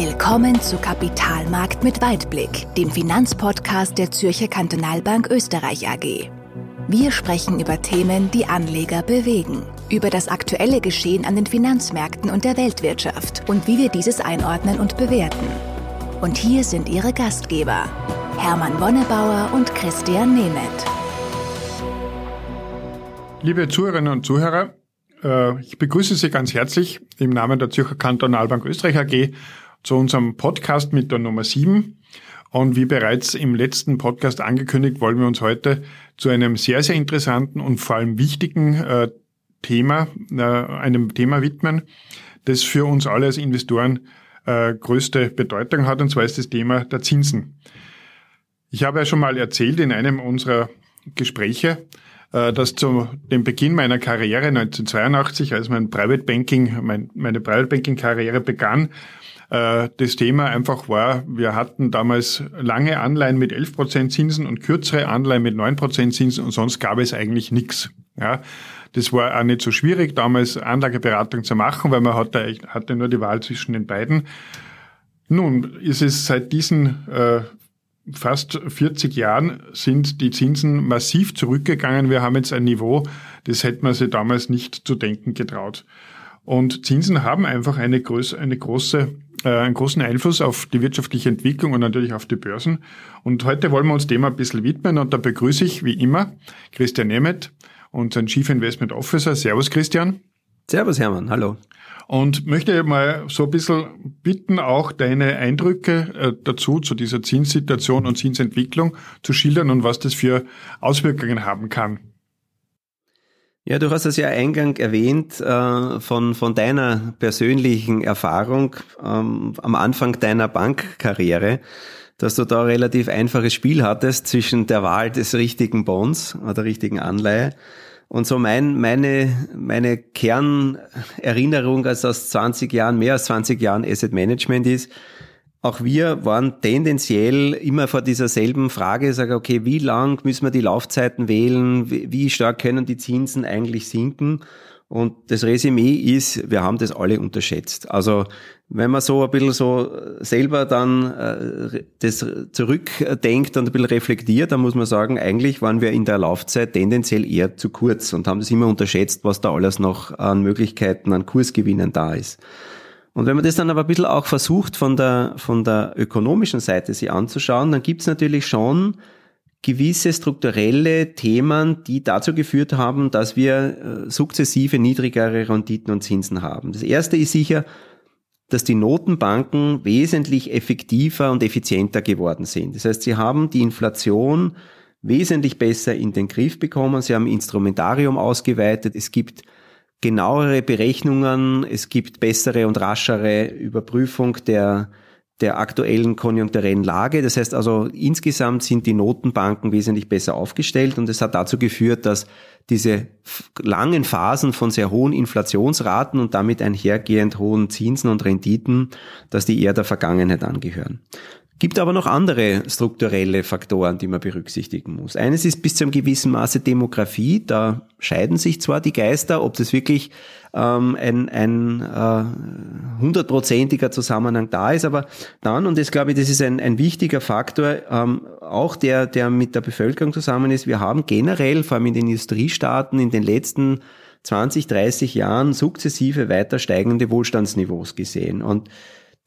Willkommen zu Kapitalmarkt mit Weitblick, dem Finanzpodcast der Zürcher Kantonalbank Österreich AG. Wir sprechen über Themen, die Anleger bewegen, über das aktuelle Geschehen an den Finanzmärkten und der Weltwirtschaft und wie wir dieses einordnen und bewerten. Und hier sind Ihre Gastgeber, Hermann Wonnebauer und Christian Nemeth. Liebe Zuhörerinnen und Zuhörer, äh, ich begrüße Sie ganz herzlich im Namen der Zürcher Kantonalbank Österreich AG zu unserem Podcast mit der Nummer 7. Und wie bereits im letzten Podcast angekündigt, wollen wir uns heute zu einem sehr, sehr interessanten und vor allem wichtigen äh, Thema, äh, einem Thema widmen, das für uns alle als Investoren äh, größte Bedeutung hat, und zwar ist das Thema der Zinsen. Ich habe ja schon mal erzählt in einem unserer Gespräche, äh, dass zu dem Beginn meiner Karriere 1982, als mein Private Banking, mein, meine Private Banking Karriere begann, das Thema einfach war, wir hatten damals lange Anleihen mit 11% Zinsen und kürzere Anleihen mit 9% Zinsen und sonst gab es eigentlich nichts. Ja, das war auch nicht so schwierig, damals Anlageberatung zu machen, weil man hatte, hatte nur die Wahl zwischen den beiden. Nun ist es seit diesen äh, fast 40 Jahren sind die Zinsen massiv zurückgegangen. Wir haben jetzt ein Niveau, das hätte man sich damals nicht zu denken getraut. Und Zinsen haben einfach eine, große, eine große, äh, einen großen Einfluss auf die wirtschaftliche Entwicklung und natürlich auf die Börsen. Und heute wollen wir uns dem ein bisschen widmen und da begrüße ich wie immer Christian Nemeth, unseren Chief Investment Officer. Servus Christian. Servus Hermann, hallo und möchte mal so ein bisschen bitten, auch deine Eindrücke äh, dazu, zu dieser Zinssituation und Zinsentwicklung zu schildern und was das für Auswirkungen haben kann. Ja, du hast es ja eingang erwähnt äh, von, von deiner persönlichen Erfahrung ähm, am Anfang deiner Bankkarriere, dass du da relativ einfaches Spiel hattest zwischen der Wahl des richtigen Bonds oder der richtigen Anleihe. Und so mein, meine, meine Kernerinnerung als aus 20 Jahren, mehr als 20 Jahren Asset Management ist, auch wir waren tendenziell immer vor dieser selben Frage, sage, okay, wie lang müssen wir die Laufzeiten wählen? Wie stark können die Zinsen eigentlich sinken? Und das Resümee ist, wir haben das alle unterschätzt. Also wenn man so ein bisschen so selber dann äh, das zurückdenkt und ein bisschen reflektiert, dann muss man sagen, eigentlich waren wir in der Laufzeit tendenziell eher zu kurz und haben das immer unterschätzt, was da alles noch an Möglichkeiten, an Kursgewinnen da ist. Und wenn man das dann aber ein bisschen auch versucht, von der, von der ökonomischen Seite sich anzuschauen, dann gibt es natürlich schon gewisse strukturelle Themen, die dazu geführt haben, dass wir äh, sukzessive niedrigere Renditen und Zinsen haben. Das erste ist sicher, dass die Notenbanken wesentlich effektiver und effizienter geworden sind. Das heißt, sie haben die Inflation wesentlich besser in den Griff bekommen. Sie haben Instrumentarium ausgeweitet. Es gibt genauere Berechnungen. Es gibt bessere und raschere Überprüfung der der aktuellen konjunkturellen Lage. Das heißt also, insgesamt sind die Notenbanken wesentlich besser aufgestellt und es hat dazu geführt, dass diese langen Phasen von sehr hohen Inflationsraten und damit einhergehend hohen Zinsen und Renditen, dass die eher der Vergangenheit angehören. Gibt aber noch andere strukturelle Faktoren, die man berücksichtigen muss. Eines ist bis zu einem gewissen Maße Demografie. Da scheiden sich zwar die Geister, ob das wirklich ähm, ein, ein äh, hundertprozentiger Zusammenhang da ist, aber dann, und das glaube ich, das ist ein, ein wichtiger Faktor, ähm, auch der, der mit der Bevölkerung zusammen ist, wir haben generell, vor allem in den Industriestaaten, in den letzten 20, 30 Jahren sukzessive weiter steigende Wohlstandsniveaus gesehen. Und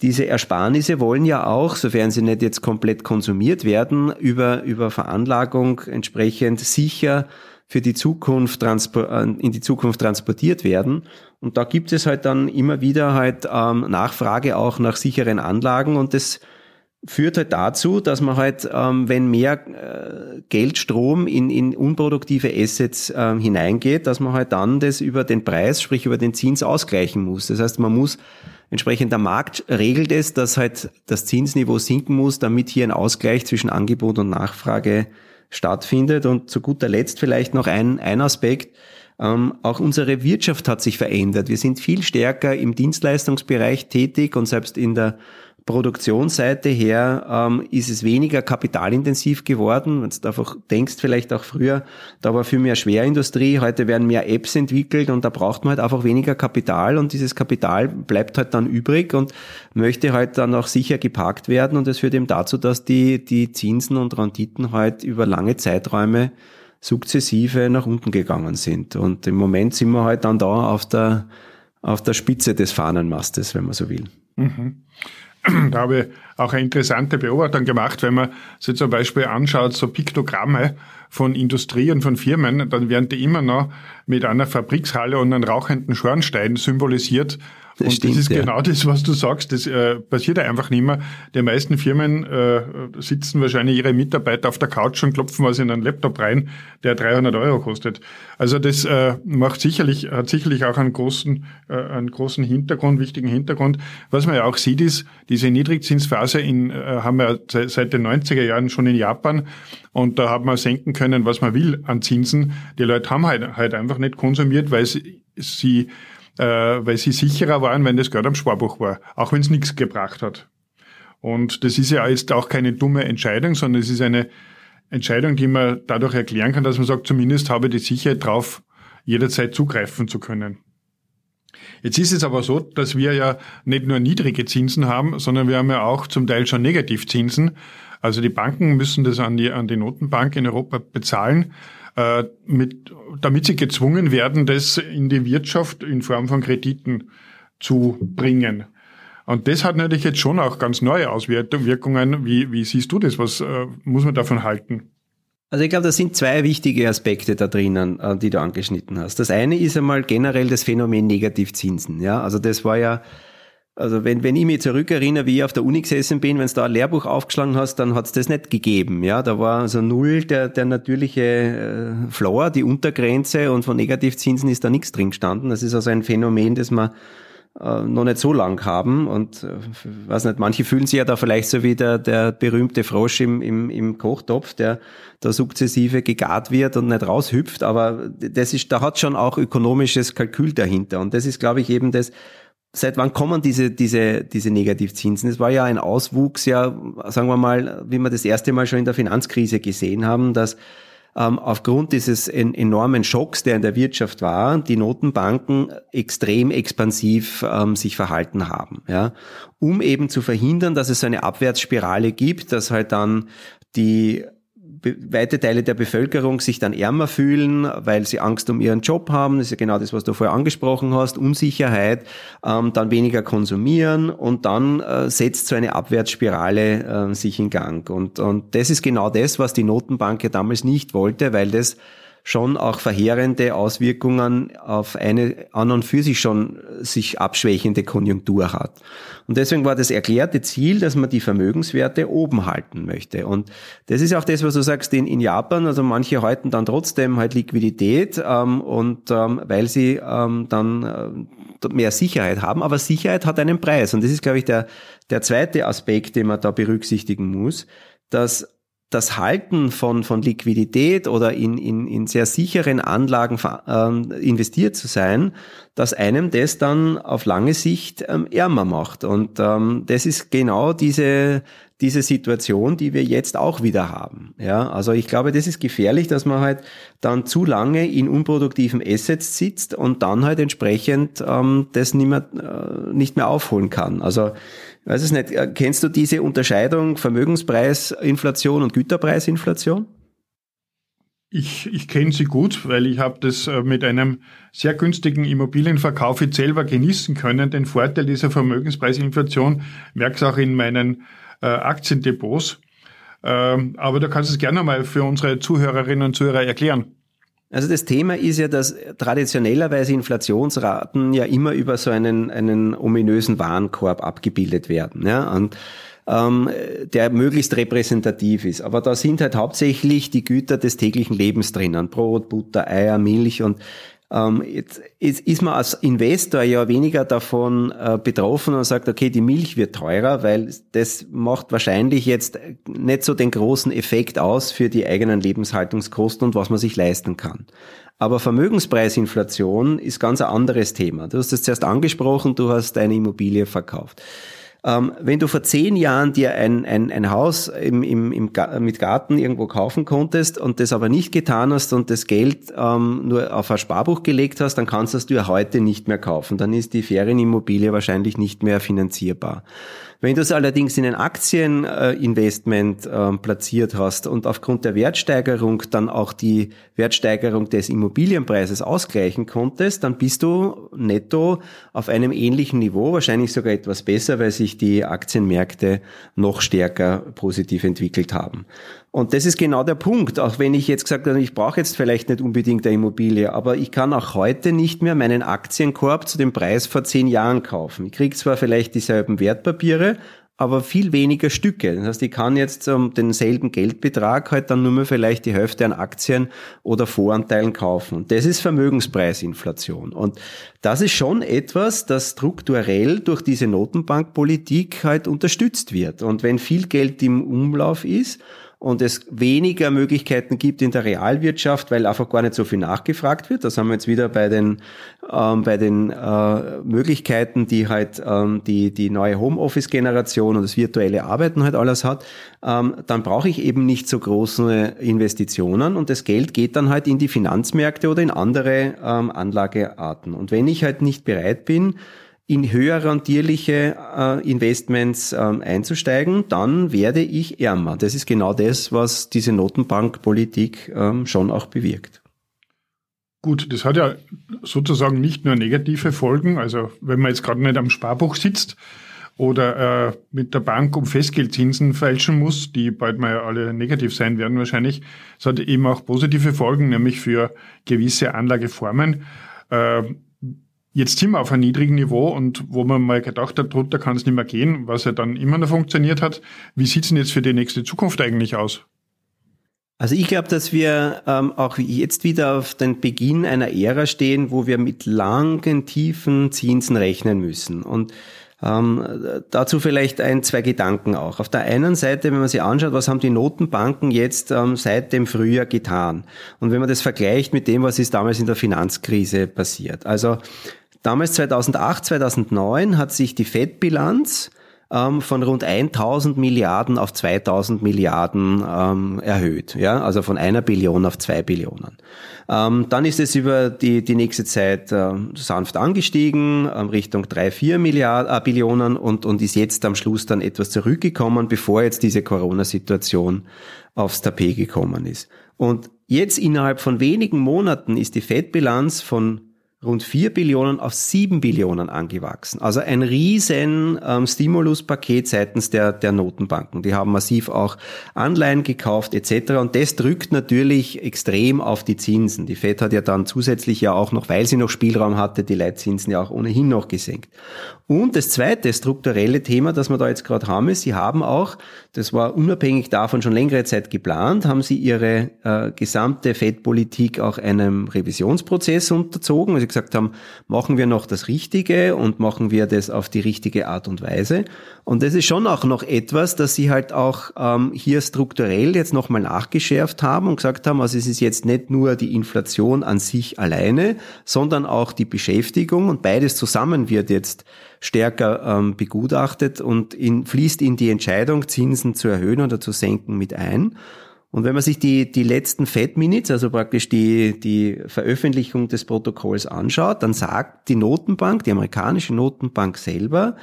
diese Ersparnisse wollen ja auch, sofern sie nicht jetzt komplett konsumiert werden, über, über Veranlagung entsprechend sicher für die Zukunft äh, in die Zukunft transportiert werden. Und da gibt es halt dann immer wieder halt ähm, Nachfrage auch nach sicheren Anlagen und das führt halt dazu, dass man halt, ähm, wenn mehr äh, Geldstrom in, in unproduktive Assets ähm, hineingeht, dass man halt dann das über den Preis, sprich über den Zins ausgleichen muss. Das heißt, man muss Entsprechend der Markt regelt es, dass halt das Zinsniveau sinken muss, damit hier ein Ausgleich zwischen Angebot und Nachfrage stattfindet. Und zu guter Letzt vielleicht noch ein, ein Aspekt. Ähm, auch unsere Wirtschaft hat sich verändert. Wir sind viel stärker im Dienstleistungsbereich tätig und selbst in der Produktionsseite her ähm, ist es weniger kapitalintensiv geworden. Wenn du einfach denkst, vielleicht auch früher, da war viel mehr Schwerindustrie, heute werden mehr Apps entwickelt und da braucht man halt einfach weniger Kapital und dieses Kapital bleibt halt dann übrig und möchte halt dann auch sicher geparkt werden und das führt eben dazu, dass die, die Zinsen und Renditen halt über lange Zeiträume sukzessive nach unten gegangen sind. Und im Moment sind wir halt dann da auf der, auf der Spitze des Fahnenmastes, wenn man so will. Mhm. Da habe ich auch eine interessante Beobachtung gemacht, wenn man sich zum Beispiel anschaut, so Piktogramme von Industrie und von Firmen, dann werden die immer noch mit einer Fabrikshalle und einem rauchenden Schornstein symbolisiert das und stimmt, das ist ja. genau das, was du sagst. Das äh, passiert einfach nicht mehr. Die meisten Firmen äh, sitzen wahrscheinlich ihre Mitarbeiter auf der Couch und klopfen was in einen Laptop rein, der 300 Euro kostet. Also das äh, macht sicherlich, hat sicherlich auch einen großen, äh, einen großen Hintergrund, wichtigen Hintergrund. Was man ja auch sieht, ist, diese Niedrigzinsphase in, äh, haben wir seit den 90er Jahren schon in Japan und da hat man senken können, was man will an Zinsen. Die Leute haben halt, halt einfach nicht konsumiert, weil sie, sie äh, weil sie sicherer waren, wenn das Geld am Sparbuch war, auch wenn es nichts gebracht hat. Und das ist ja jetzt auch keine dumme Entscheidung, sondern es ist eine Entscheidung, die man dadurch erklären kann, dass man sagt, zumindest habe ich die Sicherheit drauf, jederzeit zugreifen zu können. Jetzt ist es aber so, dass wir ja nicht nur niedrige Zinsen haben, sondern wir haben ja auch zum Teil schon Negativzinsen. Also die Banken müssen das an die, an die Notenbank in Europa bezahlen äh, mit, damit sie gezwungen werden, das in die Wirtschaft in Form von Krediten zu bringen. Und das hat natürlich jetzt schon auch ganz neue Auswirkungen. Wie, wie siehst du das? Was äh, muss man davon halten? Also ich glaube, da sind zwei wichtige Aspekte da drinnen, äh, die du angeschnitten hast. Das eine ist einmal generell das Phänomen Negativzinsen. Ja, also das war ja also wenn, wenn ich mich zurückerinnere, wie ich auf der Uni gesessen bin, wenn du da ein Lehrbuch aufgeschlagen hast, dann hat es das nicht gegeben. Ja, da war also null der, der natürliche äh, Floor, die Untergrenze und von Negativzinsen ist da nichts drin gestanden. Das ist also ein Phänomen, das wir äh, noch nicht so lang haben. Und äh, weiß nicht, manche fühlen sich ja da vielleicht so wie der, der berühmte Frosch im, im, im Kochtopf, der da sukzessive gegart wird und nicht raushüpft. Aber das ist, da hat schon auch ökonomisches Kalkül dahinter. Und das ist, glaube ich, eben das, Seit wann kommen diese, diese, diese Negativzinsen? Es war ja ein Auswuchs, ja, sagen wir mal, wie wir das erste Mal schon in der Finanzkrise gesehen haben, dass ähm, aufgrund dieses en enormen Schocks, der in der Wirtschaft war, die Notenbanken extrem expansiv ähm, sich verhalten haben, ja, um eben zu verhindern, dass es so eine Abwärtsspirale gibt, dass halt dann die weite Teile der Bevölkerung sich dann ärmer fühlen, weil sie Angst um ihren Job haben. Das ist ja genau das, was du vorher angesprochen hast. Unsicherheit, ähm, dann weniger konsumieren und dann äh, setzt so eine Abwärtsspirale äh, sich in Gang. Und, und das ist genau das, was die Notenbank ja damals nicht wollte, weil das schon auch verheerende Auswirkungen auf eine an und für sich schon sich abschwächende Konjunktur hat. Und deswegen war das erklärte Ziel, dass man die Vermögenswerte oben halten möchte. Und das ist auch das, was du sagst, in, in Japan, also manche halten dann trotzdem halt Liquidität ähm, und ähm, weil sie ähm, dann äh, mehr Sicherheit haben, aber Sicherheit hat einen Preis. Und das ist, glaube ich, der, der zweite Aspekt, den man da berücksichtigen muss, dass das Halten von, von Liquidität oder in, in, in sehr sicheren Anlagen äh, investiert zu sein, dass einem das dann auf lange Sicht ähm, ärmer macht. Und ähm, das ist genau diese, diese Situation, die wir jetzt auch wieder haben. Ja, also ich glaube, das ist gefährlich, dass man halt dann zu lange in unproduktiven Assets sitzt und dann halt entsprechend ähm, das nicht mehr, äh, nicht mehr aufholen kann. Also weiß es nicht, äh, kennst du diese Unterscheidung Vermögenspreisinflation und Güterpreisinflation? Ich, ich kenne sie gut, weil ich habe das äh, mit einem sehr günstigen Immobilienverkauf jetzt selber genießen können. Den Vorteil dieser Vermögenspreisinflation merke ich auch in meinen äh, Aktiendepots. Ähm, aber du kannst es gerne mal für unsere Zuhörerinnen und Zuhörer erklären. Also das Thema ist ja, dass traditionellerweise Inflationsraten ja immer über so einen, einen ominösen Warenkorb abgebildet werden. Ja? Und ähm, der möglichst repräsentativ ist. Aber da sind halt hauptsächlich die Güter des täglichen Lebens drinnen. Brot, Butter, Eier, Milch und ähm, jetzt, jetzt ist man als Investor ja weniger davon äh, betroffen und sagt, okay, die Milch wird teurer, weil das macht wahrscheinlich jetzt nicht so den großen Effekt aus für die eigenen Lebenshaltungskosten und was man sich leisten kann. Aber Vermögenspreisinflation ist ganz ein anderes Thema. Du hast es zuerst angesprochen, du hast deine Immobilie verkauft. Ähm, wenn du vor zehn Jahren dir ein, ein, ein Haus im, im, im, mit Garten irgendwo kaufen konntest und das aber nicht getan hast und das Geld ähm, nur auf ein Sparbuch gelegt hast, dann kannst du es dir heute nicht mehr kaufen. Dann ist die Ferienimmobilie wahrscheinlich nicht mehr finanzierbar. Wenn du es allerdings in ein Aktieninvestment äh, platziert hast und aufgrund der Wertsteigerung dann auch die Wertsteigerung des Immobilienpreises ausgleichen konntest, dann bist du netto auf einem ähnlichen Niveau, wahrscheinlich sogar etwas besser, weil sich die Aktienmärkte noch stärker positiv entwickelt haben. Und das ist genau der Punkt. Auch wenn ich jetzt gesagt habe, ich brauche jetzt vielleicht nicht unbedingt eine Immobilie, aber ich kann auch heute nicht mehr meinen Aktienkorb zu dem Preis vor zehn Jahren kaufen. Ich kriege zwar vielleicht dieselben Wertpapiere, aber viel weniger Stücke. Das heißt, ich kann jetzt um denselben Geldbetrag halt dann nur mehr vielleicht die Hälfte an Aktien oder Voranteilen kaufen. Und das ist Vermögenspreisinflation. Und das ist schon etwas, das strukturell durch diese Notenbankpolitik halt unterstützt wird. Und wenn viel Geld im Umlauf ist und es weniger Möglichkeiten gibt in der Realwirtschaft, weil einfach gar nicht so viel nachgefragt wird. Das haben wir jetzt wieder bei den ähm, bei den äh, Möglichkeiten, die halt ähm, die die neue Homeoffice-Generation und das virtuelle Arbeiten halt alles hat. Ähm, dann brauche ich eben nicht so große Investitionen und das Geld geht dann halt in die Finanzmärkte oder in andere ähm, Anlagearten. Und wenn ich halt nicht bereit bin, in höher rentierliche äh, Investments ähm, einzusteigen, dann werde ich ärmer. Das ist genau das, was diese Notenbankpolitik ähm, schon auch bewirkt. Gut, das hat ja sozusagen nicht nur negative Folgen. Also wenn man jetzt gerade nicht am Sparbuch sitzt oder äh, mit der Bank um Festgeldzinsen fälschen muss, die bald mal alle negativ sein werden wahrscheinlich, es hat eben auch positive Folgen, nämlich für gewisse Anlageformen. Äh, Jetzt sind wir auf einem niedrigen Niveau und wo man mal gedacht hat, drunter kann es nicht mehr gehen, was ja dann immer noch funktioniert hat. Wie sieht's denn jetzt für die nächste Zukunft eigentlich aus? Also ich glaube, dass wir ähm, auch jetzt wieder auf den Beginn einer Ära stehen, wo wir mit langen, tiefen Zinsen rechnen müssen. Und ähm, dazu vielleicht ein, zwei Gedanken auch. Auf der einen Seite, wenn man sich anschaut, was haben die Notenbanken jetzt ähm, seit dem Frühjahr getan? Und wenn man das vergleicht mit dem, was ist damals in der Finanzkrise passiert. Also Damals 2008, 2009 hat sich die Fettbilanz ähm, von rund 1000 Milliarden auf 2000 Milliarden ähm, erhöht. Ja, also von einer Billion auf zwei Billionen. Ähm, dann ist es über die, die nächste Zeit äh, sanft angestiegen, ähm, Richtung drei, vier Milliarden, äh, Billionen und, und ist jetzt am Schluss dann etwas zurückgekommen, bevor jetzt diese Corona-Situation aufs Tapet gekommen ist. Und jetzt innerhalb von wenigen Monaten ist die Fettbilanz von rund 4 Billionen auf 7 Billionen angewachsen. Also ein riesen ähm, Stimuluspaket seitens der, der Notenbanken. Die haben massiv auch Anleihen gekauft etc. Und das drückt natürlich extrem auf die Zinsen. Die Fed hat ja dann zusätzlich ja auch noch, weil sie noch Spielraum hatte, die Leitzinsen ja auch ohnehin noch gesenkt. Und das zweite strukturelle Thema, das wir da jetzt gerade haben, ist, sie haben auch, das war unabhängig davon schon längere Zeit geplant, haben sie ihre äh, gesamte Fed-Politik auch einem Revisionsprozess unterzogen. Also gesagt haben, machen wir noch das Richtige und machen wir das auf die richtige Art und Weise. Und das ist schon auch noch etwas, dass sie halt auch ähm, hier strukturell jetzt nochmal nachgeschärft haben und gesagt haben, also es ist jetzt nicht nur die Inflation an sich alleine, sondern auch die Beschäftigung und beides zusammen wird jetzt stärker ähm, begutachtet und in, fließt in die Entscheidung, Zinsen zu erhöhen oder zu senken mit ein. Und wenn man sich die, die letzten Fed Minutes, also praktisch die, die Veröffentlichung des Protokolls anschaut, dann sagt die Notenbank, die amerikanische Notenbank selber,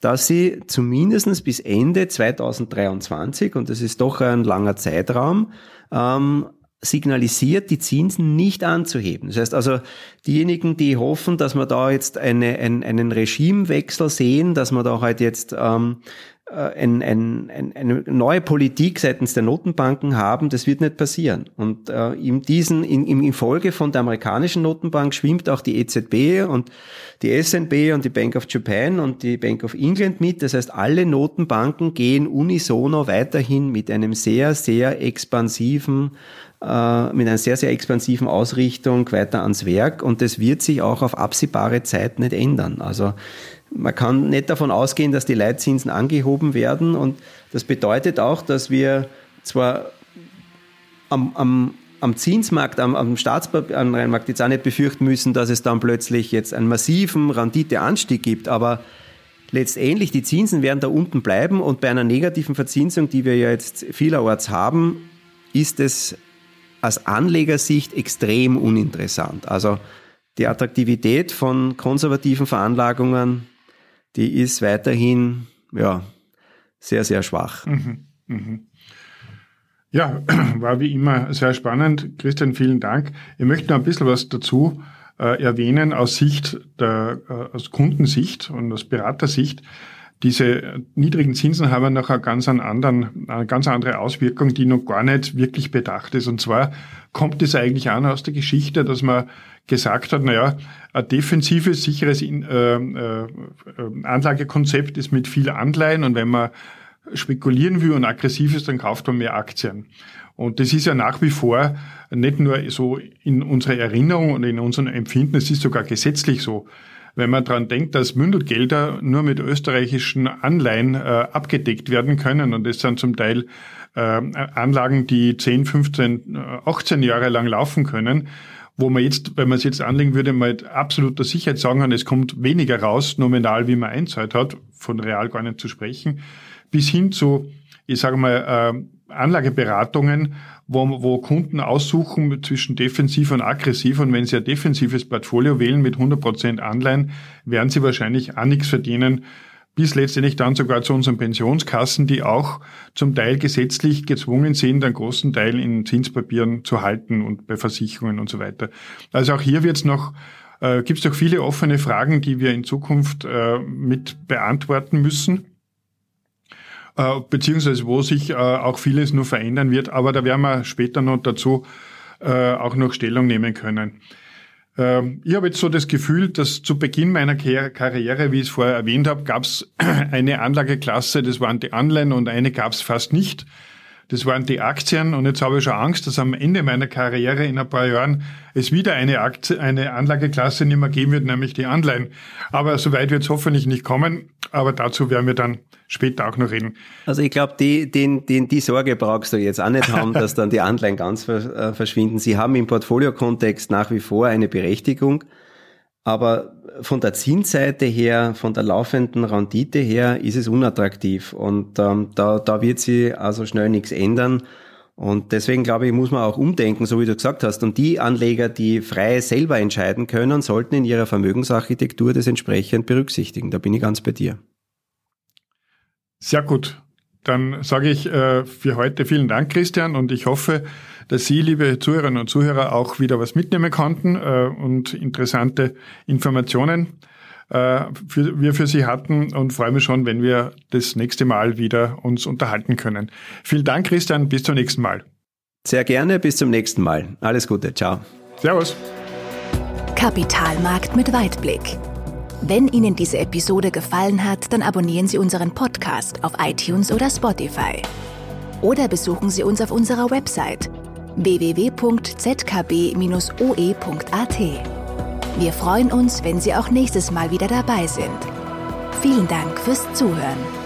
dass sie zumindestens bis Ende 2023, und das ist doch ein langer Zeitraum, ähm, signalisiert, die Zinsen nicht anzuheben. Das heißt also, diejenigen, die hoffen, dass wir da jetzt eine, ein, einen Regimewechsel sehen, dass wir da halt jetzt ähm, äh, ein, ein, ein, eine neue Politik seitens der Notenbanken haben, das wird nicht passieren. Und äh, in diesen, in, in Folge von der amerikanischen Notenbank schwimmt auch die EZB und die SNB und die Bank of Japan und die Bank of England mit. Das heißt, alle Notenbanken gehen unisono weiterhin mit einem sehr, sehr expansiven äh, mit einer sehr, sehr expansiven Ausrichtung weiter ans Werk und das wird sich auch auf absehbare Zeit nicht ändern. Also man kann nicht davon ausgehen, dass die Leitzinsen angehoben werden. Und das bedeutet auch, dass wir zwar am, am, am Zinsmarkt, am, am Staatsanleihenmarkt jetzt auch nicht befürchten müssen, dass es dann plötzlich jetzt einen massiven Renditeanstieg gibt, aber letztendlich die Zinsen werden da unten bleiben. Und bei einer negativen Verzinsung, die wir ja jetzt vielerorts haben, ist es aus Anlegersicht extrem uninteressant. Also die Attraktivität von konservativen Veranlagungen, die ist weiterhin ja, sehr, sehr schwach. Mhm, mh. Ja, war wie immer sehr spannend. Christian, vielen Dank. Ich möchte noch ein bisschen was dazu äh, erwähnen aus Sicht der, äh, aus Kundensicht und aus Beratersicht. Diese niedrigen Zinsen haben noch eine ganz, anderen, eine ganz andere Auswirkung, die noch gar nicht wirklich bedacht ist. Und zwar kommt es eigentlich an aus der Geschichte, dass man gesagt hat, naja, ein defensives, sicheres äh, äh, Anlagekonzept ist mit viel Anleihen und wenn man spekulieren will und aggressiv ist, dann kauft man mehr Aktien. Und das ist ja nach wie vor nicht nur so in unserer Erinnerung und in unserem Empfinden, es ist sogar gesetzlich so. Wenn man daran denkt, dass Mündelgelder nur mit österreichischen Anleihen äh, abgedeckt werden können und das sind zum Teil äh, Anlagen, die 10, 15, 18 Jahre lang laufen können, wo man jetzt, wenn man es jetzt anlegen würde, mit absoluter Sicherheit sagen kann, es kommt weniger raus, nominal, wie man einzahlt hat, von real gar nicht zu sprechen, bis hin zu, ich sage mal, äh, Anlageberatungen, wo, wo Kunden aussuchen zwischen defensiv und aggressiv. Und wenn sie ein defensives Portfolio wählen mit 100% Anleihen, werden sie wahrscheinlich auch nichts verdienen, bis letztendlich dann sogar zu unseren Pensionskassen, die auch zum Teil gesetzlich gezwungen sind, einen großen Teil in Zinspapieren zu halten und bei Versicherungen und so weiter. Also auch hier wird es noch äh, gibt es noch viele offene Fragen, die wir in Zukunft äh, mit beantworten müssen äh, beziehungsweise wo sich äh, auch vieles nur verändern wird. Aber da werden wir später noch dazu äh, auch noch Stellung nehmen können. Ähm, ich habe jetzt so das Gefühl, dass zu Beginn meiner Karriere, wie ich es vorher erwähnt habe, gab es eine Anlageklasse, das waren die Anleihen und eine gab es fast nicht. Das waren die Aktien und jetzt habe ich schon Angst, dass am Ende meiner Karriere in ein paar Jahren es wieder eine, Aktie, eine Anlageklasse nicht mehr geben wird, nämlich die Anleihen. Aber so weit wird es hoffentlich nicht kommen, aber dazu werden wir dann später auch noch reden. Also ich glaube, die, den, den, die Sorge brauchst du jetzt auch nicht haben, dass dann die Anleihen ganz äh, verschwinden. Sie haben im Portfoliokontext nach wie vor eine Berechtigung. Aber von der Zinsseite her, von der laufenden Rendite her, ist es unattraktiv. Und ähm, da, da wird sich also schnell nichts ändern. Und deswegen glaube ich, muss man auch umdenken, so wie du gesagt hast. Und die Anleger, die frei selber entscheiden können, sollten in ihrer Vermögensarchitektur das entsprechend berücksichtigen. Da bin ich ganz bei dir. Sehr gut. Dann sage ich äh, für heute vielen Dank, Christian, und ich hoffe, dass Sie, liebe Zuhörerinnen und Zuhörer, auch wieder was mitnehmen konnten äh, und interessante Informationen äh, für, wir für Sie hatten und freue mich schon, wenn wir das nächste Mal wieder uns unterhalten können. Vielen Dank, Christian. Bis zum nächsten Mal. Sehr gerne. Bis zum nächsten Mal. Alles Gute. Ciao. Servus. Kapitalmarkt mit Weitblick. Wenn Ihnen diese Episode gefallen hat, dann abonnieren Sie unseren Podcast auf iTunes oder Spotify. Oder besuchen Sie uns auf unserer Website www.zkb-oe.at. Wir freuen uns, wenn Sie auch nächstes Mal wieder dabei sind. Vielen Dank fürs Zuhören.